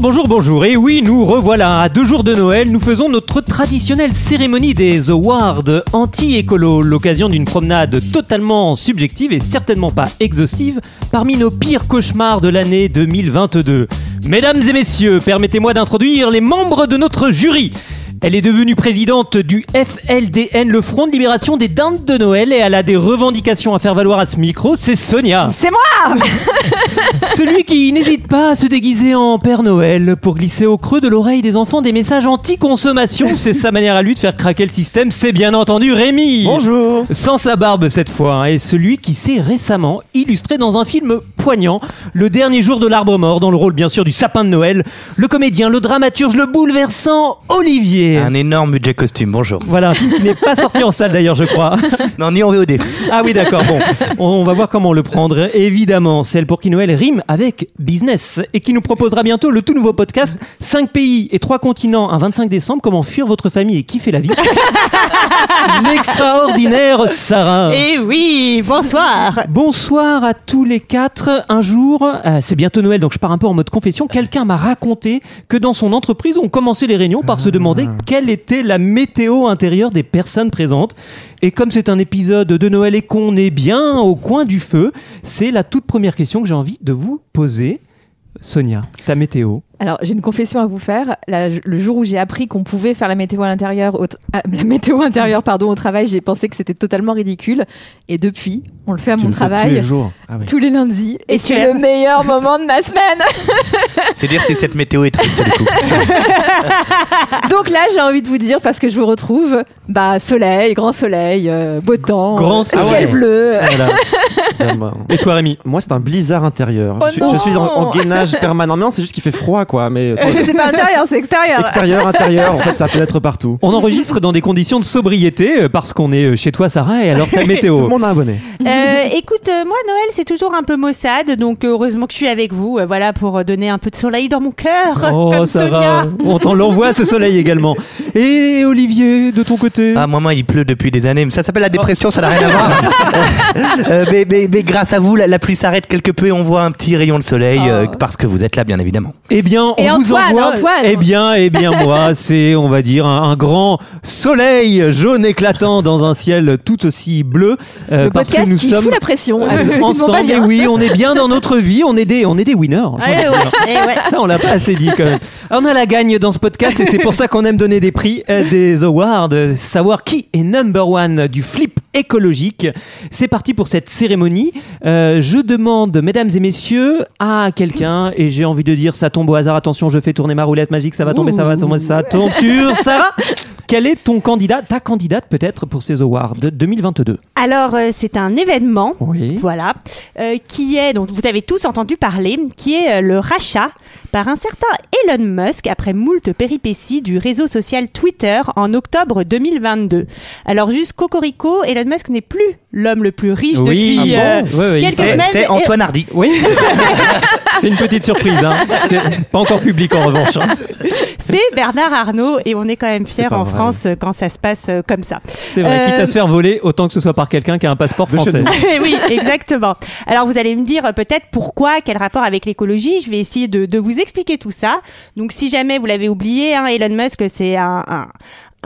Bonjour, bonjour. Et oui, nous revoilà. À deux jours de Noël, nous faisons notre traditionnelle cérémonie des Awards anti-écolo. L'occasion d'une promenade totalement subjective et certainement pas exhaustive parmi nos pires cauchemars de l'année 2022. Mesdames et messieurs, permettez-moi d'introduire les membres de notre jury. Elle est devenue présidente du FLDN, le Front de Libération des Dindes de Noël, et elle a des revendications à faire valoir à ce micro, c'est Sonia. C'est moi Celui qui n'hésite pas à se déguiser en Père Noël pour glisser au creux de l'oreille des enfants des messages anti-consommation, c'est sa manière à lui de faire craquer le système, c'est bien entendu Rémi. Bonjour. Sans sa barbe cette fois, hein, et celui qui s'est récemment illustré dans un film poignant, Le dernier jour de l'arbre mort, dans le rôle bien sûr du sapin de Noël, le comédien, le dramaturge, le bouleversant Olivier. Un énorme budget costume, bonjour. Voilà, un film qui n'est pas sorti en salle d'ailleurs, je crois. Non, ni en VOD. Ah oui, d'accord, bon. On va voir comment le prendre. Évidemment, celle pour qui Noël rime avec business et qui nous proposera bientôt le tout nouveau podcast 5 pays et 3 continents un 25 décembre. Comment fuir votre famille et kiffer la vie. L'extraordinaire Sarah. Eh oui, bonsoir Bonsoir à tous les quatre. Un jour, euh, c'est bientôt Noël, donc je pars un peu en mode confession. Quelqu'un m'a raconté que dans son entreprise, on commençait les réunions par se demander quelle était la météo intérieure des personnes présentes. Et comme c'est un épisode de Noël et qu'on est bien au coin du feu, c'est la toute première question que j'ai envie de vous poser. Sonia, ta météo. Alors, j'ai une confession à vous faire. La- le jour où j'ai appris qu'on pouvait faire la météo à l'intérieur, ah, la météo intérieure, pardon, au travail, j'ai pensé que c'était totalement ridicule. Et depuis, on le fait à mon travail jours. Ah tous les lundis. Et, c'est le meilleur moment de ma semaine. C'est dire si cette météo est triste du coup. Donc là, j'ai envie de vous dire, parce que je vous retrouve, bah, soleil, grand soleil, euh, beau temps, Grand euh, soleil. ciel bleu. Voilà. Et toi, Rémi? Moi, c'est un blizzard intérieur. Oh je, suis, je suis en, en gainage permanent. Non, c'est juste qu'il fait froid, quoi. Mais toi, C'est pas intérieur, c'est extérieur. extérieur, intérieur, en fait, ça peut être partout. On enregistre dans des conditions de sobriété euh, parce qu'on est euh, chez toi, Sarah, et alors ta météo. Tout le monde a un bonnet. Euh, écoute, euh, moi Noël c'est toujours un peu maussade, donc euh, heureusement que je suis avec vous, euh, voilà pour euh, donner un peu de soleil dans mon cœur. Oh, va. On t'en l'envoie ce soleil également. Et Olivier, de ton côté? Ah, moi, moi, il pleut depuis des années. Mais ça s'appelle la dépression, ça n'a rien à voir. Euh, mais, mais- mais grâce à vous, la, la pluie s'arrête quelque peu et on voit un petit rayon de soleil euh, Oh. parce que vous êtes là, bien évidemment. Eh bien, on Et vous Antoine, envoie. Antoine. Eh bien, eh bien, moi, c'est, on va dire, un, un grand soleil jaune éclatant dans un ciel tout aussi bleu. euh, Le parce podcast que nous qui sommes fout la pression. à tous pas ensemble. Et oui, on est bien dans notre vie. On est des, on est des winners. Ouais, ouais, eh ouais. Ça, on l'a pas assez dit quand même. On a la gagne dans ce podcast et c'est pour ça qu'on aime donner des prix, euh, des awards, euh, savoir qui est number one du flip écologique. C'est parti pour cette cérémonie. Euh, je demande, mesdames et messieurs, à quelqu'un, et j'ai envie de dire, ça tombe au hasard, attention, je fais tourner ma roulette magique, ça va tomber, ça va tomber, ça tombe sur Sarah. Quel est ton candidat, ta candidate peut-être pour ces awards de 2022 Alors euh, c'est un événement. Oui. Voilà, euh, qui est, dont vous avez tous entendu parler, qui est euh, le rachat par un certain Elon Musk après moult péripéties du réseau social Twitter en octobre 2022. Alors juste Cocorico, Elon Musk n'est plus l'homme le plus riche Oui. depuis Ah euh, bon Ouais, ouais, quelques C'est semaines. c'est Et- Antoine Hardy. Oui, c'est une petite surprise. Hein. C'est pas encore public en revanche. hein. C'est Bernard Arnault et on est quand même fiers en vrai. France euh, quand ça se passe euh, comme ça. C'est vrai, Euh, quitte à se faire voler, autant que ce soit par quelqu'un qui a un passeport français. oui, exactement. Alors vous allez me dire euh, peut-être pourquoi, quel rapport avec l'écologie? Je vais essayer de, de vous expliquer tout ça. Donc si jamais vous l'avez oublié, hein, Elon Musk c'est un, un,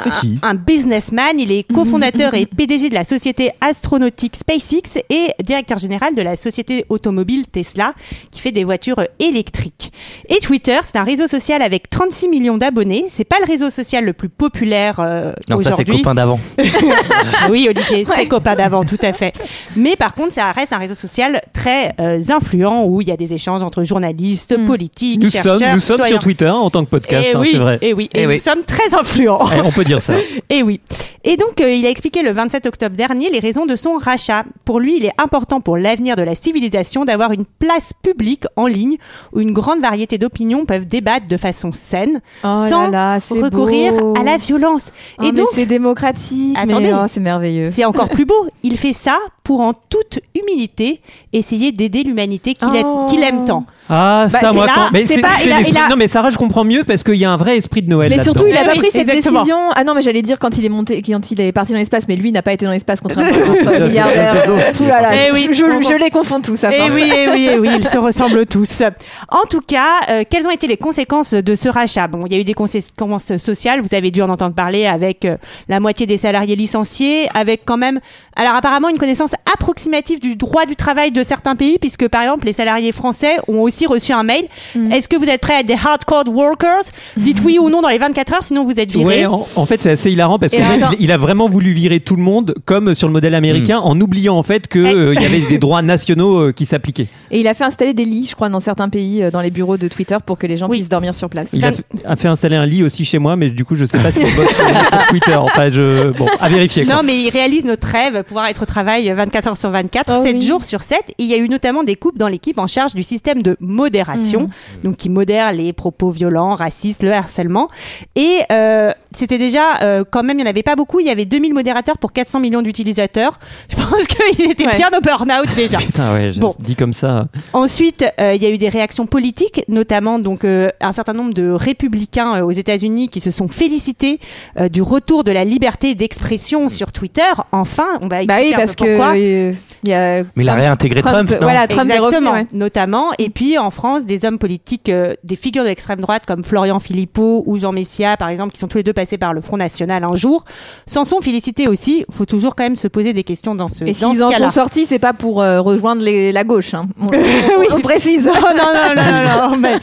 C'est qui un businessman. Il est cofondateur et PDG de la société astronautique SpaceX et directeur général de la société automobile Tesla qui fait des voitures électriques. Et Twitter, c'est un réseau social avec 36 millions d'abonnés. C'est pas le réseau social le plus populaire euh, Non, ça, c'est aujourd'hui. copain d'avant. oui, Olivier, c'est copain d'avant, tout à fait. Mais par contre, ça reste un réseau social très euh, influent où il y a des échanges entre journalistes, politiques, Nous chercheurs, sommes, nous sommes citoyens. sur Twitter en tant que podcast, Et hein, oui, c'est vrai. et oui, et Eh nous oui. sommes très influents. Eh, on peut dire ça. Et oui. Et donc, euh, il a expliqué le 27 octobre dernier les raisons de son rachat. Pour lui, il est important pour l'avenir de la civilisation d'avoir une place publique en ligne où une grande variété d'opinions peuvent débattre de façon saine, Oh sans là là, c'est recourir beau. à la violence. Oh, Et mais donc, c'est démocratique. Attendez. oh, c'est merveilleux. c'est encore plus beau. Il fait ça pour en toute humilité essayer d'aider l'humanité qu'il aime- Oh. aime tant. Ah, Bah, ça, c'est moi, là, quand. Mais c'est pas- c'est il a- l'esprit- il a- Non, mais Sarah, je comprends mieux parce qu'il y a un vrai esprit de Noël. Mais surtout, il a pas oui, pris cette exactement. décision. Ah non, mais j'allais dire quand il est monté, quand il est parti dans l'espace, mais lui n'a pas été dans l'espace contrairement à. Ouh là là, Eh je- oui. je, je les confonds tous. à Eh oui, eh oui, eh oui, ils se ressemblent tous. En tout cas, euh, quelles ont été les conséquences de ce rachat? Bon, il y a eu des conséquences sociales, vous avez dû en entendre parler avec euh, la moitié des salariés licenciés, avec quand même, alors apparemment une connaissance approximative du droit du travail de certains pays, puisque par exemple les salariés français ont aussi reçu un mail. Mm. Est-ce que vous êtes prêts à être des hardcore workers? Dites oui ou non dans les 24 heures, sinon vous êtes virés. Ouais, en, en fait, c'est assez hilarant parce qu'il attends. il a vraiment voulu virer tout le monde, comme sur le modèle américain, en oubliant en fait qu'il Ouais. y avait des droits nationaux euh, qui s'appliquaient. Et il a fait installer des lits, je crois, dans certains pays, euh, dans les bureaux de Twitter, pour que les gens Oui. puissent dormir sur place. Il a, fait- a fait installer un lit aussi chez moi, mais du coup, je sais pas si c'est bosse sur Twitter. Enfin, je, bon, à vérifier. Quoi. Non, mais il réalise notre rêve, pouvoir être au travail 24 heures sur 24, Oh 7 oui. jours sur 7. Et il y a eu notamment des coupes dans l'équipe en charge du système de modération, donc qui modère les propos violents, racistes, le harcèlement. Et euh, c'était déjà, euh, quand même, il n'y en avait pas beaucoup. Il y avait 2000 modérateurs pour 400 millions d'utilisateurs. Je pense qu'il était Ouais. bien au burn-out déjà. Putain, ouais, je- Bon. dit comme ça. Ensuite, euh, il y a eu des réactions politiques, notamment donc euh, un certain nombre de républicains euh, aux États-Unis qui se sont félicités euh, du retour de la liberté d'expression sur Twitter. Enfin, on va Bah expliquer oui, un parce peu que pourquoi. euh, il y a. Mais il a réintégré Trump, non voilà, Trump Exactement, ouais. notamment. Et puis en France, des hommes politiques, euh, des figures de l'extrême droite comme Florian Philippot ou Jean Messia, par exemple, qui sont tous les deux passés par le Front National un jour, s'en sont félicités aussi. Il faut toujours quand même se poser des questions dans ce, Et s'ils en sont sortis, c'est pas pour euh, rejoindre les- la gauche. Hein. On, précise. non, non, non, non, non, non, mais,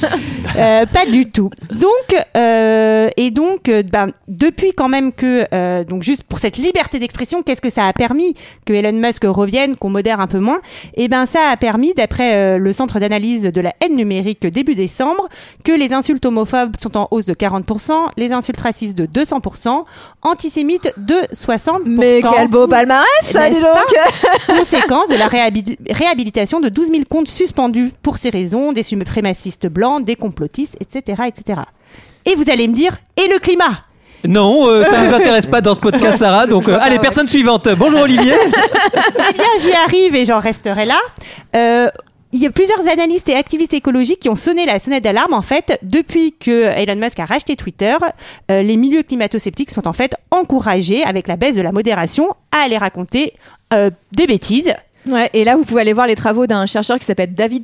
euh, pas du tout. Donc, euh, et donc, euh, ben, depuis quand même que, euh, donc juste pour cette liberté d'expression, qu'est-ce que ça a permis que Elon Musk revienne, qu'on modère un peu moins? Eh ben, ça a permis, d'après euh, le Centre d'analyse de la haine numérique début décembre, que les insultes homophobes sont en hausse de 40%, les insultes racistes de 200%, antisémites de 60%. Mais quel beau palmarès, ça, dis N'est-ce donc Conséquence de la réhabil- réhabilitation de 12 000 comptes suspendus pour ces raisons, des suprémacistes blancs, des complotistes, etc., etc. Et vous allez me dire, et le climat? Non, euh, ça nous intéresse pas dans ce podcast, Sarah. Donc, euh, allez, ouais. personne suivante. Bonjour Olivier. Eh bien, j'y arrive et j'en resterai là. Euh, il y a plusieurs analystes et activistes écologiques qui ont sonné la sonnette d'alarme. En fait, depuis que Elon Musk a racheté Twitter, euh, les milieux climato-sceptiques sont en fait encouragés, avec la baisse de la modération, à aller raconter euh, des bêtises. Ouais, et là, vous pouvez aller voir les travaux d'un chercheur qui s'appelle David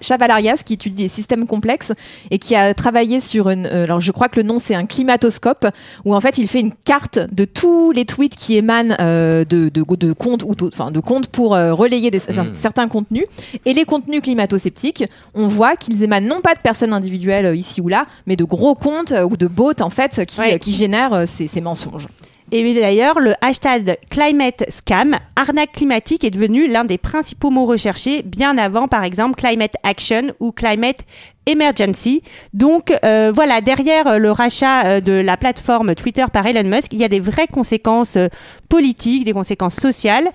Chavalarias, qui étudie les systèmes complexes et qui a travaillé sur une. euh, alors, je crois que le nom c'est un climatoscope, où en fait il fait une carte de tous les tweets qui émanent euh, de, de, de comptes ou enfin de comptes pour euh, relayer des, certains contenus. Et les contenus climato-sceptiques, on voit qu'ils émanent non pas de personnes individuelles ici ou là, mais de gros comptes ou de bots en fait qui, Ouais. euh, qui génèrent euh, ces, ces mensonges. Et d'ailleurs, le hashtag climate scam, arnaque climatique, est devenu l'un des principaux mots recherchés, bien avant, par exemple, climate action ou climate emergency. Donc euh, voilà, derrière euh, le rachat euh, de la plateforme Twitter par Elon Musk, il y a des vraies conséquences politiques, des conséquences sociales.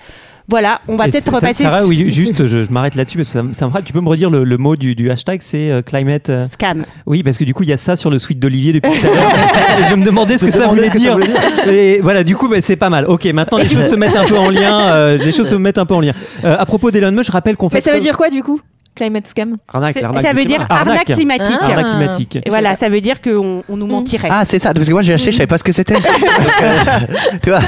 Voilà, on va peut-être repasser Sarah, sur- oui, juste, je, je m'arrête là-dessus parce que ça, me- ça me frappe. Tu peux me redire le, le mot du, du hashtag, c'est euh, climate. euh, scam. Oui, parce que du coup, il y a ça sur le suite d'Olivier depuis tout à l'heure. Je me demandais ce que ça voulait que ça dire. Et voilà, du coup, bah, c'est pas mal. Ok, maintenant les choses se mettent un peu en lien. euh, les choses se mettent un peu en lien. Euh, à propos d'Elon Musk, je rappelle qu'on fait. Mais ça veut dire quoi du coup Climate scam? Arnaque, l'arnaque Ça veut dire arnaque, Arnaque. climatique. Ah. Arnaque climatique. Et voilà, ça veut dire qu'on on nous mentirait. Ah, c'est ça, parce que moi j'ai acheté, je savais pas ce que c'était. Euh, tu vois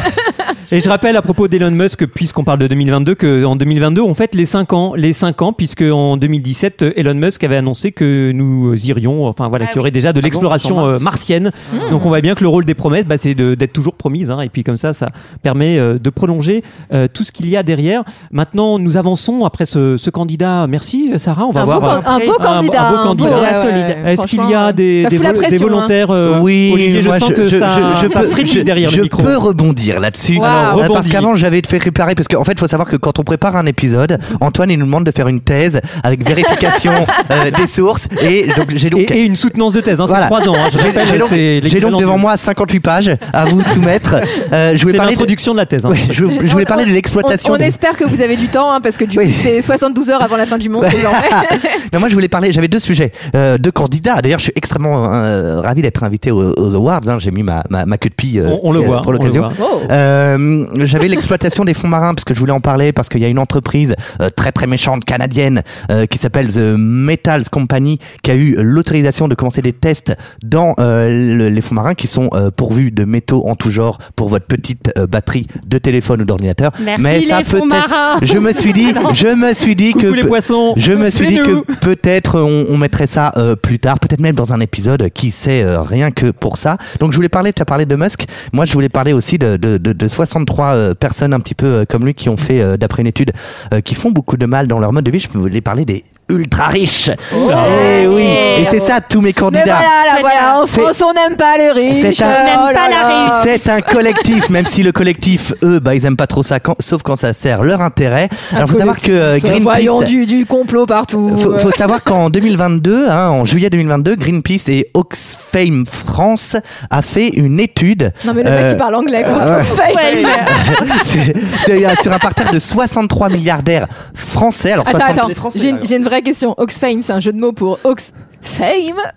Et je rappelle à propos d'Elon Musk, puisqu'on parle de 2022, qu'en 2022, on fête les 5 ans. Les 5 ans, puisque en 2017, Elon Musk avait annoncé que nous irions, enfin voilà, Ah qu'il y aurait déjà de bon l'exploration euh, martienne. Donc on voit bien que le rôle des promesses, bah, c'est d'être toujours promise. hein. et puis comme ça, ça permet euh, de prolonger euh, tout ce qu'il y a derrière. Maintenant, nous avançons après ce, ce candidat. Merci Sarah, on va un, voir. beau, euh, un beau un- un candidat. beau un candidat. ouais, ouais, solide. ouais. Est-ce qu'il y a des, des, vo- pression, hein. volontaires euh, Oui, Olivier, je moi, sens que ça, je ça peux- je- derrière je le micro. peux rebondir là-dessus. Wow. Alors, Parce qu'avant, j'avais fait préparer, parce qu'en fait, il faut savoir que quand on prépare un épisode, Antoine, il nous demande de faire une thèse avec vérification euh, des sources. Et donc, j'ai donc. Et, et une soutenance de thèse, hein, Voilà. c'est 3 ans. hein, je J'ai rappelle, j'ai donc, j'ai donc devant moi 58 pages à vous soumettre. Euh, je voulais C'est parler de, l'introduction de la thèse. hein. Ouais, je, je voulais parler de l'exploitation. On, on des- espère que vous avez du temps, hein, parce que du Oui. coup, c'est 72 heures avant la fin du monde. Non, moi, je voulais parler. J'avais deux sujets, euh, deux candidats. D'ailleurs, je suis extrêmement euh, ravi d'être invité aux, aux awards. hein. J'ai mis ma, ma, ma queue de pie On, on le voit. pour l'occasion. Euh, J'avais l'exploitation des fonds marins parce que je voulais en parler parce qu'il y a une entreprise euh, très très méchante canadienne euh, qui s'appelle The Metals Company qui a eu l'autorisation de commencer des tests dans euh, le- les fonds marins qui sont euh, pourvus de métaux en tout genre pour votre petite euh, batterie de téléphone ou d'ordinateur. Merci Mais ça les fonds peut-être- marins. Je me suis dit, je me suis dit Coucou que les poissons. je me suis dit nous. que peut-être on, on mettrait ça euh, plus tard, peut-être même dans un épisode, qui sait, euh, rien que pour ça. Donc je voulais parler, tu as parlé de Musk, moi je voulais parler aussi de, de, de, de 63 euh, personnes un petit peu euh, comme lui qui ont fait, euh, d'après une étude, qui font beaucoup de mal dans leur mode de vie. Je voulais parler des ultra riches. Eh oui, et c'est ça tous mes Mais candidats. voilà, là, voilà, en C'est- France, on n'aime pas les riches. C'est un- Oh On n'aime là pas la là. C'est un collectif, même si le collectif, eux, bah, ils aiment pas trop ça, quand- sauf quand ça sert leur intérêt. Alors, faut savoir que euh, Voyons Greenpeace, du, du complot partout. faut, faut savoir qu'en 2022, hein, en juillet 2022, Greenpeace et Oxfam France a fait une étude. Non, mais le mec, euh, il parle anglais. quoi. ouais. Fake. c'est- c'est sur un parterre de 63 milliardaires français. Alors, Attends, 60 attends, Français, j'ai une vraie question. Oxfame, c'est un jeu de mots pour Oxfame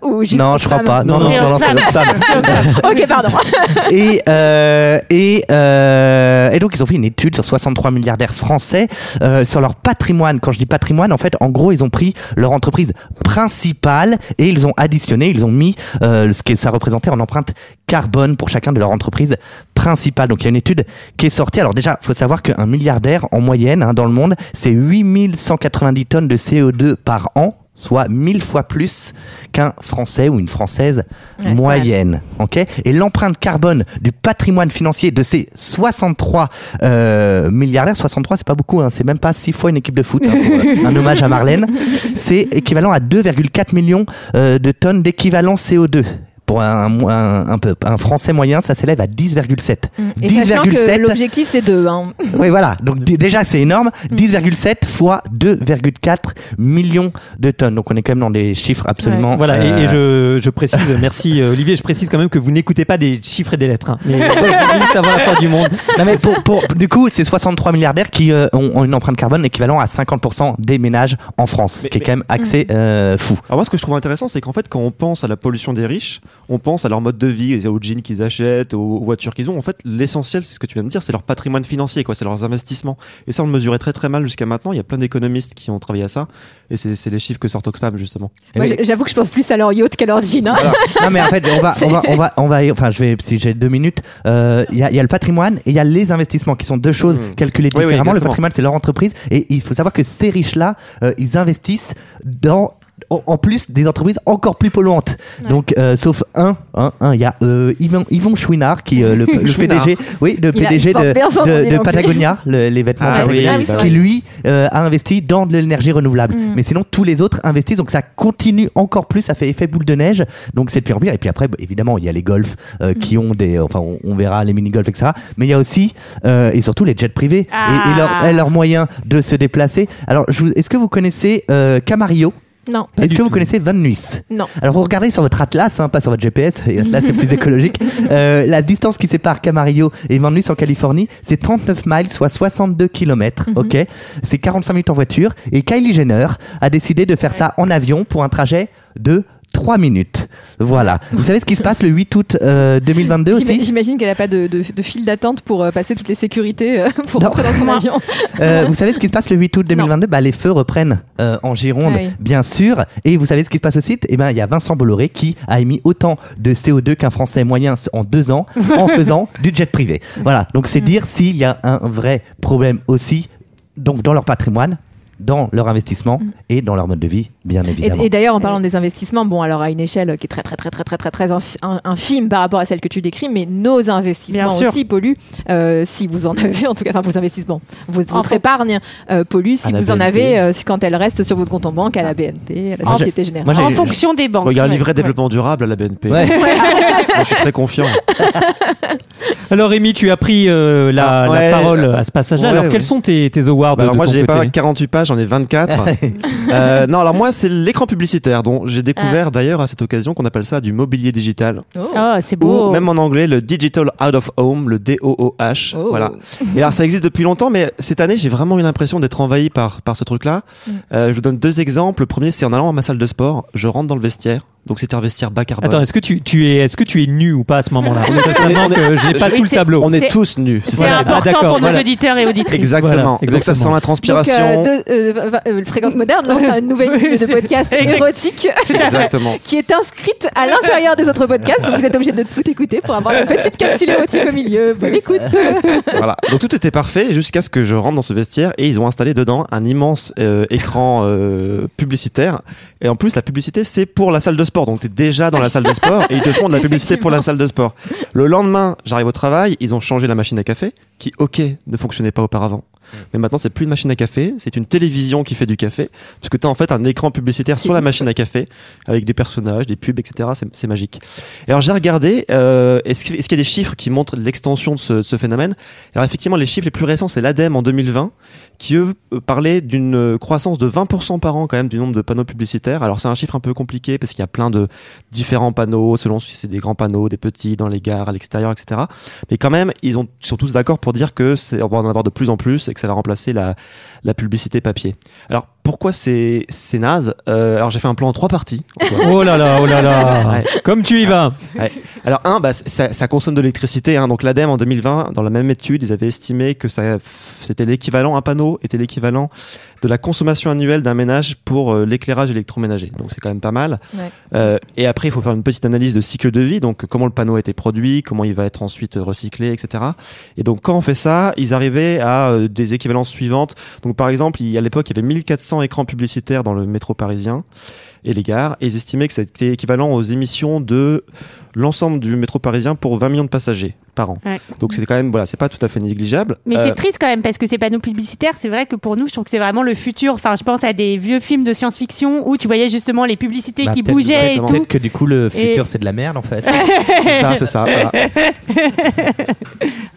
ou juste Non, je crois pas. Non, Non, non, non, c'est Oxfam. Ok, pardon. et, euh, et, euh, et donc ils ont fait une étude sur 63 milliardaires français euh, sur leur patrimoine. Quand je dis patrimoine, en fait, en gros, ils ont pris leur entreprise principale et ils ont additionné, ils ont mis euh, ce que ça représentait en empreinte carbone pour chacun de leur entreprise principale. Donc il y a une étude qui est sortie. Alors déjà, faut savoir qu'un milliardaire en moyenne hein, dans le monde, c'est 8190 tonnes de CO2 par an soit 1000 fois plus qu'un Français ou une Française Ouais, moyenne. Et l'empreinte carbone du patrimoine financier de ces 63 euh, milliardaires, 63 c'est pas beaucoup, hein, c'est même pas six fois une équipe de foot, hein, pour, euh, un hommage à Marlène, c'est équivalent à 2,4 millions euh, de tonnes d'équivalent CO2. Pour un, un, un peu, un Français moyen, ça s'élève à 10,7. Et sachant que 10,7 l'objectif, c'est deux. Hein. oui, voilà. Donc d- déjà, c'est énorme. Mm. 10,7 fois 2,4 millions de tonnes. Donc on est quand même dans des chiffres absolument. Voilà, et, euh, et je, je précise, merci euh, Olivier, je précise quand même que vous n'écoutez pas des chiffres et des lettres. Hein, mais avant la fin du monde. Non, mais pour, pour- du coup, c'est 63 milliardaires qui euh, ont, ont une empreinte carbone équivalent à 50% des ménages en France, ce Mais- qui est quand même assez euh, fou. Alors moi, ce que je trouve intéressant, c'est qu'en fait, quand on pense à la pollution des riches, on pense à leur mode de vie, aux jeans qu'ils achètent, aux voitures qu'ils ont. En fait, l'essentiel, c'est ce que tu viens de dire, c'est leur patrimoine financier, quoi, c'est leurs investissements. Et ça, on le mesurait très très mal jusqu'à maintenant. Il y a plein d'économistes qui ont travaillé à ça, et c'est c'est les chiffres que sortent Oxfam justement. Moi. J'avoue que je pense plus à leur yacht qu'à leur jean. hein. non mais en fait on va on va on va on va enfin je vais si j'ai deux minutes euh, il y, a, il y a le patrimoine et il y a les investissements qui sont deux choses Mmh. calculées Oui, oui, différemment le patrimoine c'est leur entreprise et il faut savoir que ces riches là ils investissent dans en plus des entreprises encore plus polluantes. Donc euh, sauf un un un il y a euh, Yvon, Yvon Chouinard qui euh, le. PDG oui le Il PDG de. Patagonia le- les vêtements Ah Patagonia, ah oui, qui lui euh, a investi dans de l'énergie renouvelable. Mm. mais sinon tous les autres investissent donc ça continue encore plus ça fait effet boule de neige. Donc c'est de pire en pire et puis après bah, évidemment il y a les golfs euh, qui ont des enfin on, on verra les mini golfs etc mais il y a aussi euh, et surtout les jets privés. Et- et, Ah. leur- leurs moyens de se déplacer. Alors est-ce que vous connaissez euh, Camarillo? Non, est-ce que vous tout. connaissez Van Nuys non. alors vous regardez sur votre atlas, hein, pas sur votre GPS, et là c'est plus écologique, euh, la distance qui sépare Camarillo et Van Nuys en Californie, c'est 39 miles, soit 62 km, ok? C'est 45 minutes en voiture, et Kylie Jenner a décidé de faire ça en avion pour un trajet de 3 minutes. Voilà. Vous savez ce qui se passe le 8 août euh, 2022 J'ima- aussi J'imagine qu'elle n'a pas de, de, de file d'attente pour euh, passer toutes les sécurités euh, pour Non. rentrer dans son avion. Euh, Vous savez ce qui se passe le 8 août 2022 bah, Les feux reprennent euh, en Gironde, Ah oui. bien sûr. Et vous savez ce qui se passe aussi? Eh ben, Il y a Vincent Bolloré qui a émis autant de CO2 qu'un Français moyen en deux ans en faisant du jet privé. Voilà, donc Mm. c'est dire s'il y a un vrai problème aussi donc, dans leur patrimoine, dans leur investissement et dans leur mode de vie, bien évidemment. Mm. Et, et d'ailleurs, en parlant des investissements, bon, alors à une échelle qui est très, très, très, très, très, très, très infi- in- infime par rapport à celle que tu décris, mais nos investissements aussi polluent. euh, si vous en avez, en tout cas, enfin, vos investissements, votre épargne euh, pollue si vous en avez euh, quand elle reste sur votre compte en banque, à la BNP, à la Moi, Société Générale. moi, En fonction des banques. Bon, il y a un Ouais. livret développement durable à la BNP. Ouais. Moi, je suis très confiant. Alors Rémi, tu as pris euh, la, Ah, la ouais, parole à ce passage-là. ouais, alors ouais. quels sont tes, tes awards Bah alors de moi ton j'ai pas 48 pages, j'en ai 24. Euh, non, alors moi c'est l'écran publicitaire dont j'ai découvert d'ailleurs à cette occasion qu'on appelle ça du mobilier digital. Oh. Oh, c'est beau. Ou même en anglais le Digital Out of Home, le DOOH. Oh. Voilà. Et alors ça existe depuis longtemps, mais cette année j'ai vraiment eu l'impression d'être envahi par, par ce truc-là. Mm. Euh, je vous donne deux exemples. Le premier c'est en allant à ma salle de sport, je rentre dans le vestiaire. Donc c'est un vestiaire bas carbone. Attends, est-ce que tu, tu es, est-ce que tu es nu ou pas à ce moment-là? J'ai pas tout le tableau. on est tous nus. C'est Voilà. Ah, important d'accord, pour nos auditeurs et auditrices. Exactement. Voilà, Donc ça sent la Donc, transpiration. euh, de- euh, va- euh, Fréquence Moderne lance une nouvelle ligne de podcast érotique Exactement. qui est inscrite à l'intérieur des autres podcasts. Donc vous êtes obligé de tout écouter pour avoir une petite capsule érotique au milieu. Bonne écoute. voilà. Donc tout était parfait jusqu'à ce que je rentre dans ce vestiaire et ils ont installé dedans un immense euh, écran euh, publicitaire. Et en plus, la publicité, c'est pour la salle de sport. Donc tu es déjà dans la salle de sport et ils te font de la publicité pour la salle de sport. Le lendemain, j'arrive au travail, ils ont changé la machine à café qui, ok, ne fonctionnait pas auparavant. Mais maintenant, c'est plus une machine à café, c'est une télévision qui fait du café. Parce que tu as en fait un écran publicitaire sur la machine à café avec des personnages, des pubs, etc. C'est- magique. Et alors j'ai regardé, euh, est-ce qu'il y a des chiffres qui montrent l'extension de ce, de ce phénomène? Alors effectivement, les chiffres les plus récents, c'est l'ADEME en 2020, qui eux euh, parlaient d'une euh, croissance de 20% par an quand même du nombre de panneaux publicitaires. Alors c'est un chiffre un peu compliqué parce qu'il y a plein de différents panneaux, selon si c'est des grands panneaux, des petits, dans les gares, à l'extérieur, etc. Mais quand même, ils ont, sont tous d'accord pour dire que c'est, on va en avoir de plus en plus et que ça va remplacer la, la publicité papier. Alors pourquoi c'est, c'est naze Euh, Alors j'ai fait un plan en trois parties. Oh là là, oh là là. Ouais. Comme tu y vas. Alors un, bah, ça, ça consomme de l'électricité. Hein. Donc l'ADEME en 2020, dans la même étude, ils avaient estimé que ça, c'était l'équivalent, un panneau était l'équivalent de la consommation annuelle d'un ménage pour euh, l'éclairage électroménager. Donc c'est quand même pas mal. Ouais. Euh, et après, il faut faire une petite analyse de cycle de vie. Donc comment le panneau a été produit, comment il va être ensuite recyclé, etc. Et donc quand on fait ça, ils arrivaient à euh, des équivalences suivantes. Donc par exemple, il, à l'époque, il y avait 1400 écrans publicitaires dans le métro parisien et les gares, et ils estimaient que c'était équivalent aux émissions de l'ensemble du métro parisien pour 20 millions de passagers par an. Ouais. Donc c'est quand même voilà, c'est pas tout à fait négligeable. Mais Euh, c'est triste quand même parce que ces panneaux publicitaires, c'est vrai que pour nous, je trouve que c'est vraiment le futur. Enfin, je pense à des vieux films de science-fiction où tu voyais justement les publicités Bah, qui bougeaient et tout. Peut-être que du coup le Et- futur c'est de la merde en fait. c'est ça, c'est ça. voilà.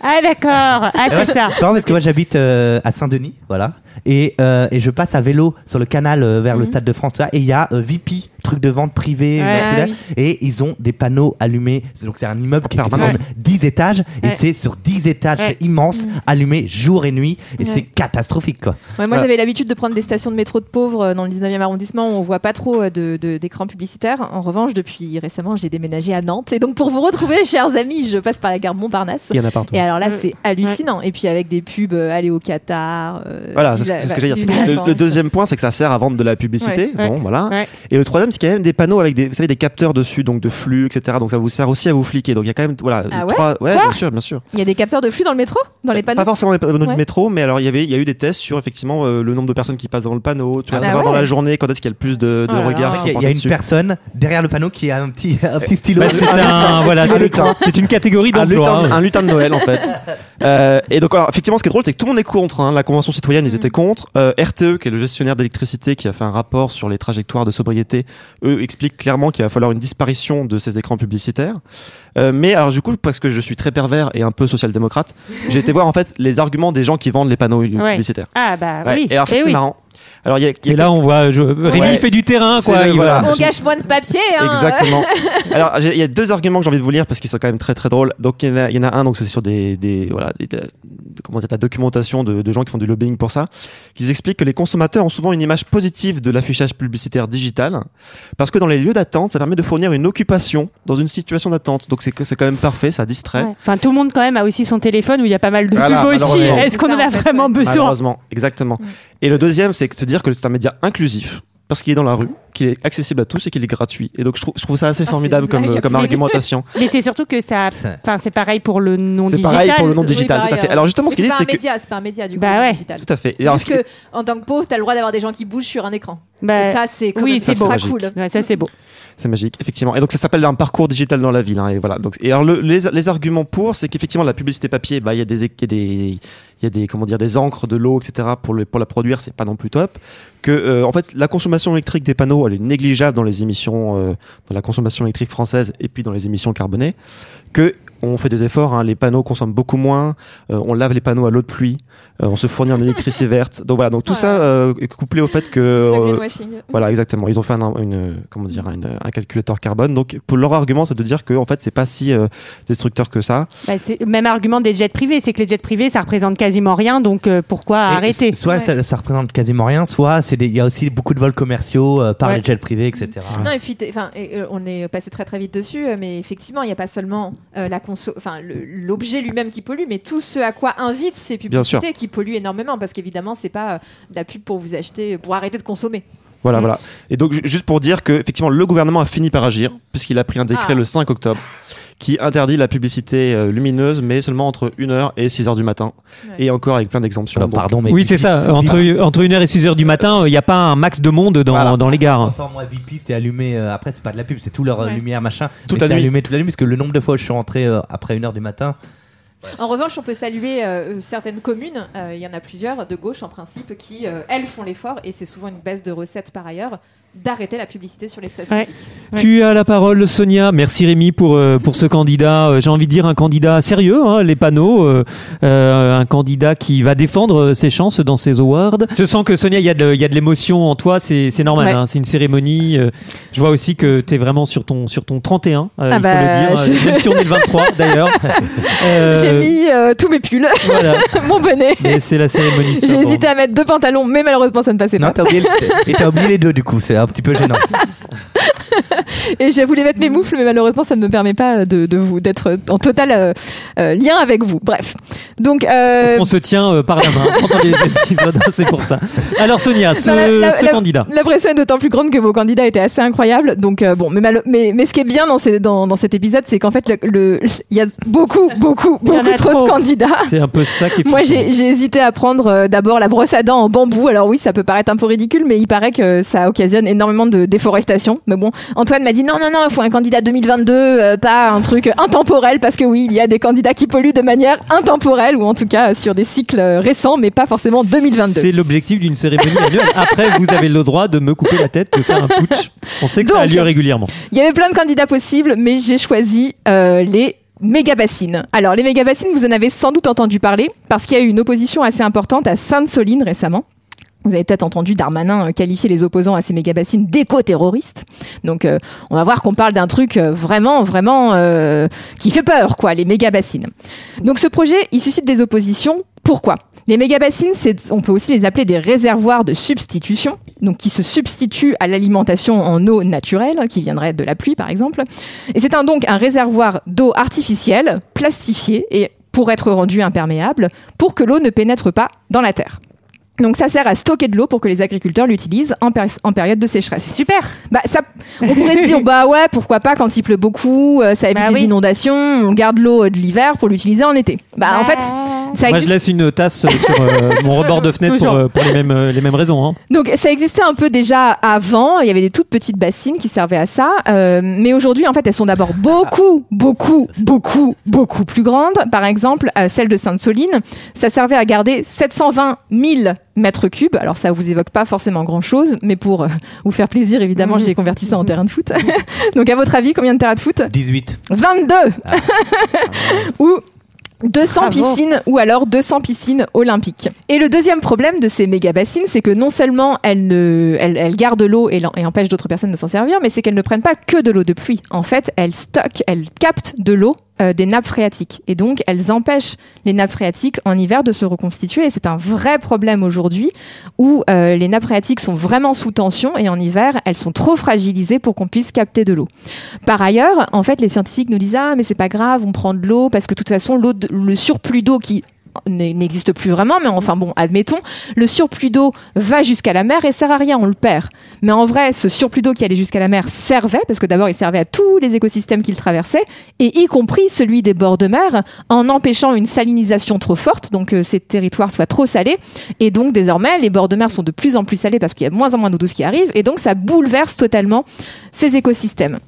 Ah d'accord, ah c'est ça. C'est marrant parce que moi j'habite euh, à Saint-Denis, voilà, et, euh, et je passe à vélo sur le canal euh, vers le Stade de France, et il y a euh, VP, truc de vente privée, Ouais. immaculée, oui. et ils ont des panneaux allumés. C'est- Donc c'est un immeuble qui, permanence. comme 10 étages, et c'est sur 10 étages, Ouais. c'est immense, allumé jour et nuit, et Ouais. c'est catastrophique quoi. Ouais, moi, Voilà. j'avais l'habitude de prendre des stations de métro de pauvres euh, dans le 19e arrondissement où on voit pas trop euh, de- de- d'écrans publicitaires. En revanche, depuis récemment, j'ai déménagé à Nantes. Et donc, pour vous retrouver, chers amis, je passe par la gare Montparnasse. Il y en a partout. Et alors là, Ouais. c'est hallucinant. Et puis avec des pubs, euh, aller au Qatar. euh, Voilà, c'est ce que j'allais dire. Le, le deuxième point, c'est que ça sert à vendre de la publicité. Ouais. Bon, voilà. Ouais. Et le troisième, c'est qu'il y a même des panneaux avec des, vous savez, des capteurs dessus, donc de flux, etc. Donc ça vous sert aussi à vous fliquer. Donc il y a quand même, voilà, Ah ouais trois. Ouais, Quoi bien sûr, bien sûr. Il y a des capteurs de flux dans le métro? Dans les panneaux? Pas forcément les panneaux Ouais. du métro, mais alors il y avait, il y a eu des tests sur effectivement euh, le nombre de personnes qui passent dans le panneau. Tu vas Ah savoir ouais dans la journée quand est-ce qu'il y a le plus de, de Oh regards. qui Il y a, sont il y a portés une personne derrière le panneau qui a un petit, un petit stylo. Bah, c'est un, voilà, c'est- lutin. c'est une catégorie d'emploi. lutin, un lutin de Noël en fait. Euh, et donc alors, effectivement, ce qui est drôle, c'est que tout le monde est contre. hein. La convention citoyenne, ils étaient contre. Euh, RTE, qui est le gestionnaire d'électricité, qui a fait un rapport sur les trajectoires de sobriété, eux expliquent clairement qu'il va falloir une disparition de ces écrans publicitaires. Euh, mais alors du coup, parce que je suis très pervers et un peu social-démocrate, j'ai été voir en fait les arguments des gens qui vendent les panneaux Ouais. publicitaires. Ah bah Ouais. oui. Et en fait, Eh c'est oui. marrant. Alors il y a, y a Et là, on voit, je- Rémi Ouais. fait du terrain, quoi. le- voilà. On gâche moins de papier. Hein, Exactement. Alors, il y a deux arguments que j'ai envie de vous lire parce qu'ils sont quand même très très drôles. Donc, il y en a, il y en a un, donc c'est sur des, des voilà, des, de- comment dire, la documentation de, de gens qui font du lobbying pour ça, qui expliquent que les consommateurs ont souvent une image positive de l'affichage publicitaire digital parce que dans les lieux d'attente, ça permet de fournir une occupation dans une situation d'attente. Donc, c'est quand même parfait, ça distrait. Ouais. Enfin, tout le monde quand même a aussi son téléphone où il y a pas mal de Voilà, pubs aussi. Est-ce qu'on en a vraiment besoin Malheureusement, exactement. Et le deuxième, c'est que dire que c'est un média inclusif parce qu'il est dans la rue, qu'il est accessible à tous et qu'il est gratuit. Et donc, je trouve, je trouve ça assez Ah, formidable c'est comme, argumentation. Mais c'est surtout que ça. Enfin, c'est pareil pour le non C'est digital. pareil pour le non digital, pareil, tout à fait. Alors, justement, ce Mais qu'ils c'est disent, pas c'est un que. média, c'est pas un média du coup. Bah ouais. digital. Tout à fait. Et alors, Parce que en tant que pauvre, t'as le droit d'avoir des gens qui bougent sur un écran. Bah, Et ça, c'est oui, c'est beau. cool. Ouais, ça c'est beau. C'est magique, effectivement. Et donc ça s'appelle un parcours digital dans la ville. hein, et voilà. Donc et alors le- les, les arguments pour, c'est qu'effectivement la publicité papier, bah il y a des il y a des il y a des comment dire des encres, de l'eau, etc. pour le, pour la produire, c'est pas non plus top. Que euh, en fait la consommation électrique des panneaux, elle est négligeable dans les émissions, euh, dans la consommation électrique française et puis dans les émissions carbonées. Que on fait des efforts. hein. Les panneaux consomment beaucoup moins. euh, on lave les panneaux à l'eau de pluie. euh, on se fournit en électricité verte. Donc voilà. Donc tout ça euh, est couplé au fait que euh, voilà, exactement. Ils ont fait un, une, comment dire, une- un calculateur carbone. Donc, pour leur argument, c'est de dire que en fait, c'est pas si euh, destructeur que ça. Bah, c'est le même argument des jets privés, c'est que les jets privés, ça représente quasiment rien, donc euh, pourquoi Et arrêter Soit Ouais. ça, ça représente quasiment rien, soit c'est il y a aussi beaucoup de vols commerciaux euh, par Ouais. les jets privés, etc. Non, et puis, enfin, on est passé très très vite dessus, mais effectivement, il n'y a pas seulement euh, la enfin, l'objet lui-même qui pollue, mais tout ce à quoi invitent ces publicités qui polluent énormément, parce qu'évidemment, c'est pas euh, de la pub pour vous acheter, pour arrêter de consommer. Voilà, Mm. voilà. Et donc, ju- juste pour dire que, effectivement, le gouvernement a fini par agir, puisqu'il a pris un décret Ah. le 5 octobre qui interdit la publicité euh, lumineuse, mais seulement entre 1h et 6h du matin. Ouais. Et encore avec plein d'exemptions. Donc, pardon, mais Oui, c'est ça. Entre, entre 1h et 6h du matin, il n'y a pas un max de monde dans, Voilà. dans les gares. Pourtant, moi, VP, c'est allumé. euh, après, c'est pas de la pub, c'est tout leur euh, Ouais. lumière, machin. Toute mais la c'est nuit. allumé toute la nuit, parce que le nombre de fois où je suis rentré euh, après 1h du matin. En revanche, on peut saluer euh, certaines communes, euh, il y en a plusieurs de gauche en principe, qui, euh, elles, font l'effort, et c'est souvent une baisse de recettes par ailleurs, d'arrêter la publicité sur l'espace Ouais. public. Ouais. Tu as la parole, Sonia. Merci Rémi pour, euh, pour ce candidat. Euh, J'ai envie de dire un candidat sérieux, hein, les panneaux. euh, euh, un candidat qui va défendre ses chances dans ses awards. Je sens que Sonia, il y a de, il y a de l'émotion en toi. C'est c'est normal. Ouais. hein, c'est une cérémonie. euh, je vois aussi que tu es vraiment sur ton, sur ton 31. euh, Ah il faut bah, le dire. je- Même si on est le 23 d'ailleurs. Euh, J'ai mis euh, tous mes pulls, Voilà. mon bonnet. Mais c'est la cérémonie. J'ai hésité à mettre deux pantalons, mais malheureusement, ça ne passait Non, pas. t'as oublié, le- et t'as oublié les deux, du coup, c'est un petit peu gênant. Et j'ai voulu mettre mes moufles, mais malheureusement, ça ne me permet pas de, de vous d'être en total euh, euh, lien avec vous. Bref. Donc, euh, On se tient euh, par la main pendant les épisodes, hein, c'est pour ça. Alors Sonia, ce, Non, la- la- ce la- candidat. La pression est d'autant plus grande que vos candidats étaient assez incroyables. Donc bon, mais, malo- mais, mais ce qui est bien dans, ces- dans, dans cet épisode, c'est qu'en fait, le- le- il y a beaucoup, beaucoup, beaucoup trop, trop. de candidats. C'est un peu ça qui est Moi, j'ai hésité à prendre d'abord la brosse à dents en bambou. Alors oui, ça peut paraître un peu ridicule, mais il paraît que ça occasionne énormément de déforestation. Mais bon, Antoine m'a dit non, non, non, il faut un candidat 2022, euh, pas un truc intemporel, parce que oui, il y a des candidats qui polluent de manière intemporelle, ou en tout cas sur des cycles récents, mais pas forcément 2022. C'est l'objectif d'une cérémonie annuelle. Après, vous avez le droit de me couper la tête, de faire un putsch. On sait que ça a lieu régulièrement. Il y avait plein de candidats possibles, mais j'ai choisi euh, les méga-bassines. Alors, les méga-bassines, vous en avez sans doute entendu parler, parce qu'il y a eu une opposition assez importante à Sainte-Soline récemment. Vous avez peut-être entendu Darmanin euh, qualifier les opposants à ces méga-bassines d'éco-terroristes. Donc, euh, on va voir qu'on parle d'un truc euh, vraiment, vraiment qui fait peur, quoi, les méga-bassines. Donc, ce projet, il suscite des oppositions. Pourquoi? Les méga-bassines, on peut aussi les appeler des réservoirs de substitution, donc qui se substituent à l'alimentation en eau naturelle, qui viendrait de la pluie par exemple. Et c'est donc un réservoir d'eau artificielle, plastifié et pour être rendu imperméable, pour que l'eau ne pénètre pas dans la terre. Donc ça sert à stocker de l'eau pour que les agriculteurs l'utilisent en, péri- en période de sécheresse. C'est super. Bah, ça, on pourrait se dire, bah ouais, pourquoi pas quand il pleut beaucoup, euh, ça évite Bah les oui. inondations, on garde l'eau de l'hiver pour l'utiliser en été. Bah, en fait, ça Moi, existe je laisse une tasse sur euh, mon rebord de fenêtre pour, euh, les, mêmes, euh, les mêmes raisons. hein. Donc ça existait un peu déjà avant, il y avait des toutes petites bassines qui servaient à ça, euh, mais aujourd'hui en fait elles sont d'abord beaucoup, beaucoup, beaucoup, beaucoup plus grandes. Par exemple, euh, celle de Sainte-Soline, ça servait à garder 720 000 mètres cubes. Alors ça vous évoque pas forcément grand-chose, mais pour euh, vous faire plaisir évidemment j'ai converti ça en terrain de foot. Donc à votre avis combien de terrains de foot? 18. 22 ou 200 Bravo. piscines ou alors 200 piscines olympiques. Et le deuxième problème de ces méga bassines, c'est que non seulement elles, ne, elles, elles gardent l'eau et, et empêchent d'autres personnes de s'en servir, mais c'est qu'elles ne prennent pas que de l'eau de pluie. En fait, elles stockent, elles captent de l'eau euh, des nappes phréatiques. Et donc, elles empêchent les nappes phréatiques en hiver de se reconstituer. Et c'est un vrai problème aujourd'hui où euh, les nappes phréatiques sont vraiment sous tension et en hiver, elles sont trop fragilisées pour qu'on puisse capter de l'eau. Par ailleurs, en fait, les scientifiques nous disent ah mais c'est pas grave, on prend de l'eau parce que de toute façon l'eau, le surplus d'eau qui n'existe plus vraiment, mais enfin bon, admettons, le surplus d'eau va jusqu'à la mer et sert à rien, on le perd. Mais en vrai, ce surplus d'eau qui allait jusqu'à la mer servait, parce que d'abord il servait à tous les écosystèmes qu'il traversait, et y compris celui des bords de mer, en empêchant une salinisation trop forte, donc que ces territoires soient trop salés, et donc désormais les bords de mer sont de plus en plus salés parce qu'il y a de moins en moins d'eau douce qui arrive, et donc ça bouleverse totalement ces écosystèmes.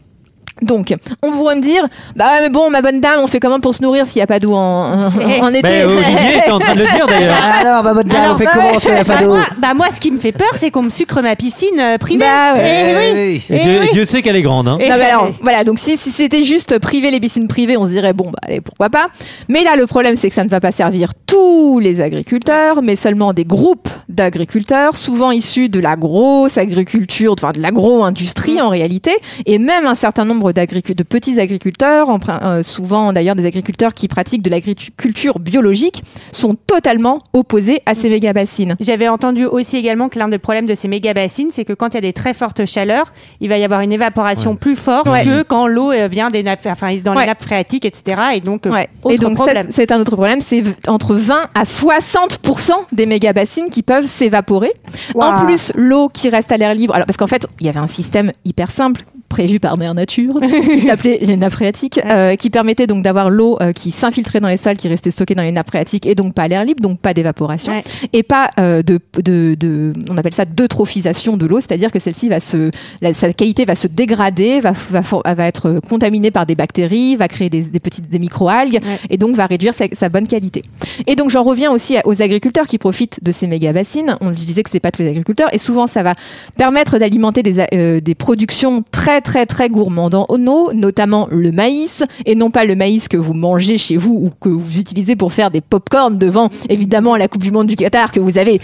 Donc, on pourrait me dire, bah ouais, mais bon, ma bonne dame, on fait comment pour se nourrir s'il n'y a pas d'eau en, en, en été? Ben, Olivier était en train de le dire d'ailleurs. Alors, ma bonne dame, Alors, on fait bah comment ouais. si on n'a pas bah, d'eau moi, bah, moi, ce qui me fait peur, c'est qu'on me sucre ma piscine euh, privée. Bah ouais. Eh oui. oui. Et Eh Dieu, oui. Dieu sait qu'elle est grande. Hein. Et- Non, mais alors, voilà, donc si, si c'était juste privé les piscines privées, on se dirait, bon, bah allez, pourquoi pas. Mais là, le problème, c'est que ça ne va pas servir tous les agriculteurs, mais seulement des groupes d'agriculteurs, souvent issus de la grosse agriculture, enfin de l'agro-industrie en réalité, et même un certain nombre de petits agriculteurs, euh, souvent d'ailleurs des agriculteurs qui pratiquent de l'agriculture biologique, sont totalement opposés à ces méga-bassines. J'avais entendu aussi également que l'un des problèmes de ces méga bassines, c'est que quand il y a des très fortes chaleurs, il va y avoir une évaporation plus forte Ouais. que quand l'eau euh, vient des nappes, enfin dans Ouais. les nappes phréatiques, etc. Et donc, euh, Ouais. autre Et donc ça, problème. c'est un autre problème, c'est entre 20 à 60% des méga bassines qui peuvent s'évaporer. En plus, l'eau qui reste à l'air libre, alors parce qu'en fait, il y avait un système hyper simple prévu par Mère Nature qui s'appelait les nappes phréatiques euh, qui permettait donc d'avoir l'eau euh, qui s'infiltrait dans les sols qui restait stockée dans les nappes phréatiques et donc pas l'air libre donc pas d'évaporation Ouais. et pas euh, de, de, de on appelle ça d'eutrophisation de l'eau c'est-à-dire que celle-ci va se la- sa qualité va se dégrader va, va, va être contaminée par des bactéries va créer des, des petites des microalgues Ouais. et donc va réduire sa, sa bonne qualité et donc j'en reviens aussi aux agriculteurs qui profitent de ces méga bassines on disait que c'est pas tous les agriculteurs et souvent ça va permettre d'alimenter des, des productions très très très gourmandes en eau, notamment le maïs, et non pas le maïs que vous mangez chez vous ou que vous utilisez pour faire des pop-corn devant évidemment la Coupe du Monde du Qatar que vous avez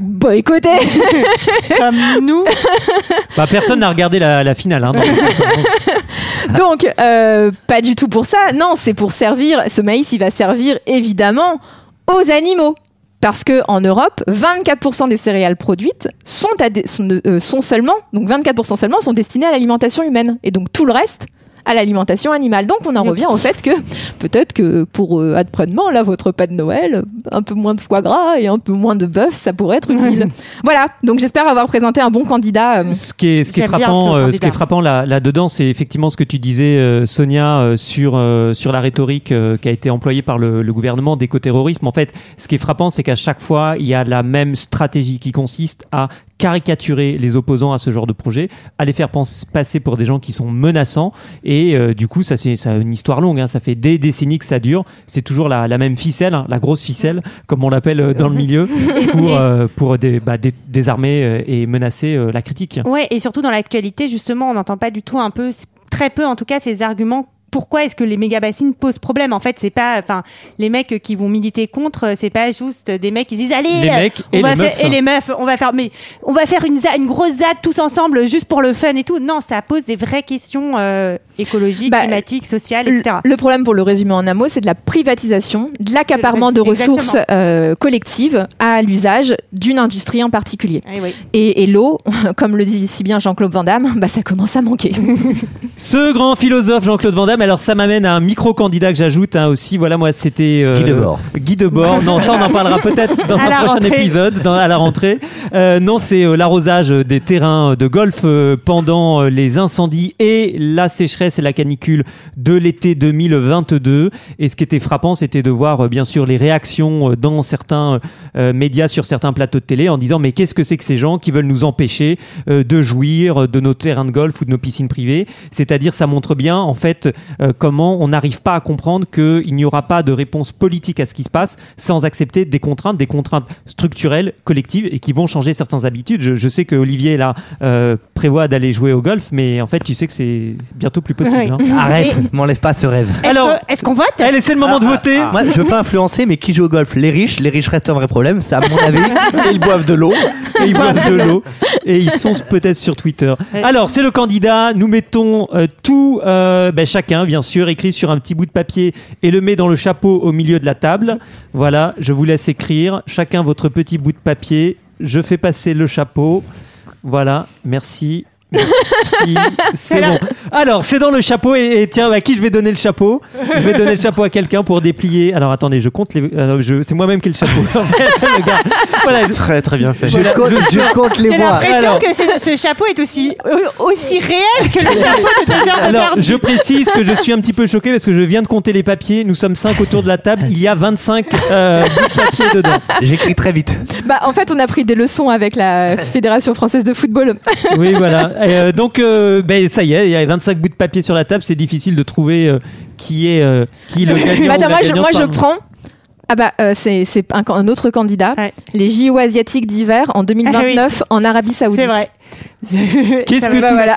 boycotté. Comme nous. Bah, personne n'a regardé la, la finale. Hein, Donc euh, pas du tout pour ça, non, c'est pour servir, ce maïs il va servir évidemment aux animaux. Parce que en Europe, 24% des céréales produites sont, à euh, sont seulement, donc 24% seulement sont destinées à l'alimentation humaine. Et donc tout le reste à l'alimentation animale. Donc on en revient au fait que peut-être que pour euh, après-demain, là, votre repas de Noël, un peu moins de foie gras et un peu moins de bœuf, ça pourrait être utile. voilà, donc j'espère avoir présenté un bon candidat. euh, Ce qui est, ce qui est frappant, ce euh, ce qui est frappant là, là dedans, c'est effectivement ce que tu disais, euh, Sonia, euh, sur euh, sur la rhétorique euh, qui a été employée par le, le gouvernement d'écoterrorisme. En fait, ce qui est frappant, c'est qu'à chaque fois, il y a la même stratégie qui consiste à caricaturer les opposants à ce genre de projet, à les faire pense- passer pour des gens qui sont menaçants. Et euh, du coup, ça c'est une histoire longue. hein, ça fait des décennies que ça dure. C'est toujours la, la même ficelle, hein, la grosse ficelle, comme on l'appelle euh, dans le milieu, pour euh, pour des, bah, des- désarmer euh, et menacer la critique. Ouais, et surtout dans l'actualité, justement, on n'entend pas du tout un peu, très peu en tout cas, ces arguments. Pourquoi est-ce que les méga bassines posent problème? En fait, c'est pas, enfin, les mecs qui vont militer contre, c'est pas juste des mecs qui disent allez, Les euh, mecs on et va les faire- meufs. et les meufs, on va faire, mais on va faire une, grosse ZAD tous ensemble juste pour le fun et tout. Non, ça pose des vraies questions euh, écologiques, Bah, climatiques, sociales, Le, etc. le problème, pour le résumer en un mot, c'est de la privatisation, de l'accaparement de ressources euh, collectives à l'usage d'une industrie en particulier. Oui. Et, et l'eau, comme le dit si bien Jean-Claude Van Damme, bah, ça commence à manquer. Ce grand philosophe Jean-Claude Van Damme, alors ça m'amène à un micro-candidat que j'ajoute hein, aussi. Voilà, moi c'était. euh, Guy Debord. Guy Debord. Non, ça on en parlera peut-être dans À un prochain rentrée. épisode, dans- à la rentrée. Euh, non, c'est euh, l'arrosage des terrains de golf euh, pendant euh, les incendies et la sécheresse et la canicule de l'été 2022. Et ce qui était frappant, c'était de voir euh, bien sûr les réactions euh, dans certains euh, médias, sur certains plateaux de télé, en disant mais qu'est-ce que c'est que ces gens qui veulent nous empêcher euh, de jouir de nos terrains de golf ou de nos piscines privées? C'est-à-dire, ça montre bien en fait euh, comment on n'arrive pas à comprendre qu'il n'y aura pas de réponse politique à ce qui se passe sans accepter des contraintes, des contraintes structurelles, collectives et qui vont changer certaines habitudes. Je, je sais que Olivier là euh, prévoit d'aller jouer au golf, mais en fait, tu sais que c'est bientôt plus possible. Ouais. hein. Arrête, m'enlève pas ce rêve. Est-ce Alors- que- est-ce qu'on vote Allez, c'est le moment de Ah, voter. Moi, je veux pas influencer, mais qui joue au golf? Les riches. Les riches restent un vrai problème, c'est à mon avis. Et ils boivent de l'eau. et ils boivent de l'eau et ils sont peut-être sur Twitter. Alors c'est le candidat. Nous mettons euh, tout, euh, ben, chacun bien sûr, écrit sur un petit bout de papier et le met dans le chapeau au milieu de la table. Voilà, je vous laisse écrire chacun votre petit bout de papier. Je fais passer le chapeau. Voilà, merci. Merci. C'est bon. Alors, c'est dans le chapeau et, et tiens, à qui je vais donner le chapeau Je vais donner le chapeau à quelqu'un pour déplier. Alors, attendez, je compte les. euh, je- c'est moi-même qui ai le chapeau. En fait, le gars. Voilà, je- Très très bien fait. Je, compte, je compte les J'ai voix. l'impression Alors- que c'est- ce chapeau est aussi, aussi réel que le chapeau de heures de Alors, je précise que je suis un petit peu choqué parce que je viens de compter les papiers. Nous sommes cinq autour de la table. Il y a 25 euh, bouts de papier dedans. J'écris très vite. bah, en fait, on a pris des leçons avec la Fédération française de football. Oui, voilà. Et, euh, donc, euh, ben, ça y est, il y a 25 25 bouts de papier sur la table, c'est difficile de trouver euh, qui est euh, qui est le gagnant. Attends, ou la moi, je, moi, je prends. Ah bah euh, c'est c'est un, un autre candidat. Ouais. Les JO asiatiques d'hiver en 2029 en Arabie Saoudite. C'est vrai. Qu'est-ce que Bah, tout voilà.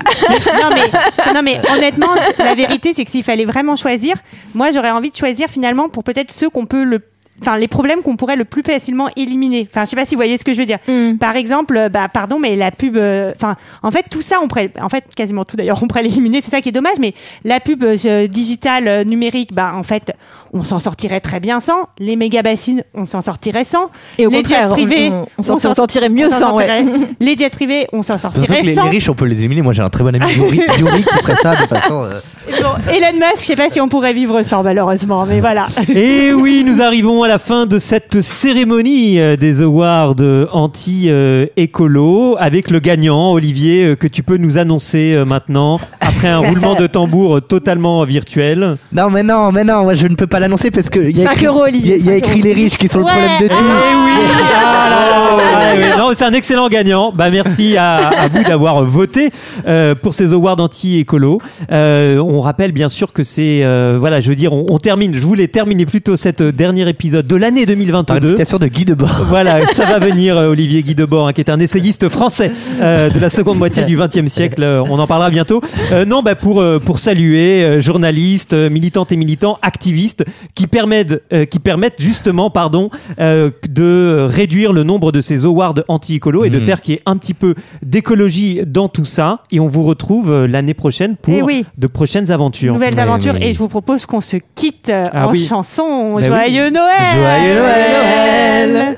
non, mais, non mais honnêtement, la vérité c'est que s'il fallait vraiment choisir, moi j'aurais envie de choisir finalement pour peut-être ceux qu'on peut le Enfin, les problèmes qu'on pourrait le plus facilement éliminer. Enfin, je sais pas si vous voyez ce que je veux dire. Mm. Par exemple, euh, bah, pardon, mais la pub, euh, enfin, en fait, tout ça, on pourrait, en fait, quasiment tout d'ailleurs, on pourrait l'éliminer. C'est ça qui est dommage. Mais la pub euh, digitale euh, numérique, bah, en fait, on s'en sortirait très bien sans. Les méga bassines, on s'en sortirait sans. Et au les contraire, jets privés, on, on s'en sortirait mieux sans. ouais. Les jets privés, on s'en sortirait les, sans. les riches, on peut les éliminer. Moi, j'ai un très bon ami, Yuri, Yuri qui ferait ça de façon. euh, bon, Elon Musk, je sais pas si on pourrait vivre sans, malheureusement, mais voilà. Et oui, nous arrivons à la fin de cette cérémonie euh, des awards euh, anti-écolo avec le gagnant, Olivier, euh, que tu peux nous annoncer euh, maintenant, après un roulement de tambour totalement virtuel. Non, mais non, mais non, moi, je ne peux pas l'annoncer parce que. il y a 5 écrit- euros, y Olivier. a, il y a 5 écrit les riches qui sont le problème de Eh tout. oui Ah là là Ouais, ouais. Non, c'est un excellent gagnant. Bah, merci à, à vous d'avoir voté euh, pour ces awards anti-écolo. Euh, on rappelle bien sûr que c'est... euh, voilà, je veux dire, on, on termine, je voulais terminer plutôt cette dernier épisode de l'année Par une 2022. citation de Guy Debord. Voilà, ça va venir, Olivier Guy Debord, hein, qui est un essayiste français euh, de la seconde moitié du XXe siècle. On en parlera bientôt. Euh, non, bah pour euh, pour saluer euh, journalistes, euh, militantes et militants, activistes, qui permettent euh, qui permettent justement, pardon, euh, de réduire le nombre de ces awards anti-écolo et de Mhm. faire qu'il y ait un petit peu d'écologie dans tout ça. Et on vous retrouve euh, l'année prochaine pour Eh oui. de prochaines aventures. Nouvelles aventures. oui. Et je vous propose qu'on se quitte Ah en oui. chanson. Bah Joyeux oui. Noël Joyeux Noël.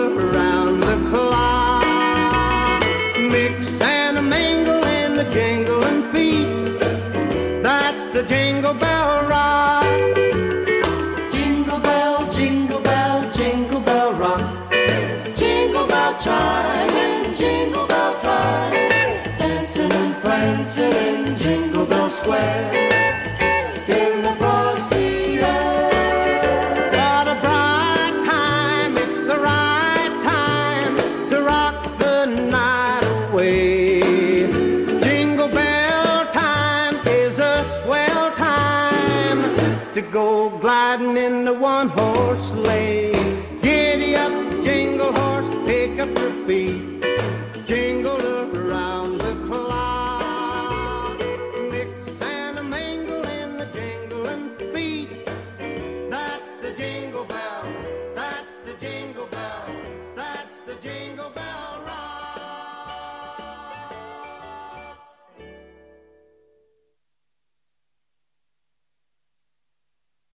the jingle bell rock. Jingle bell, jingle bell, jingle bell rock. Jingle bell chime and jingle bell time. Dancing and prancing in Jingle Bell Square.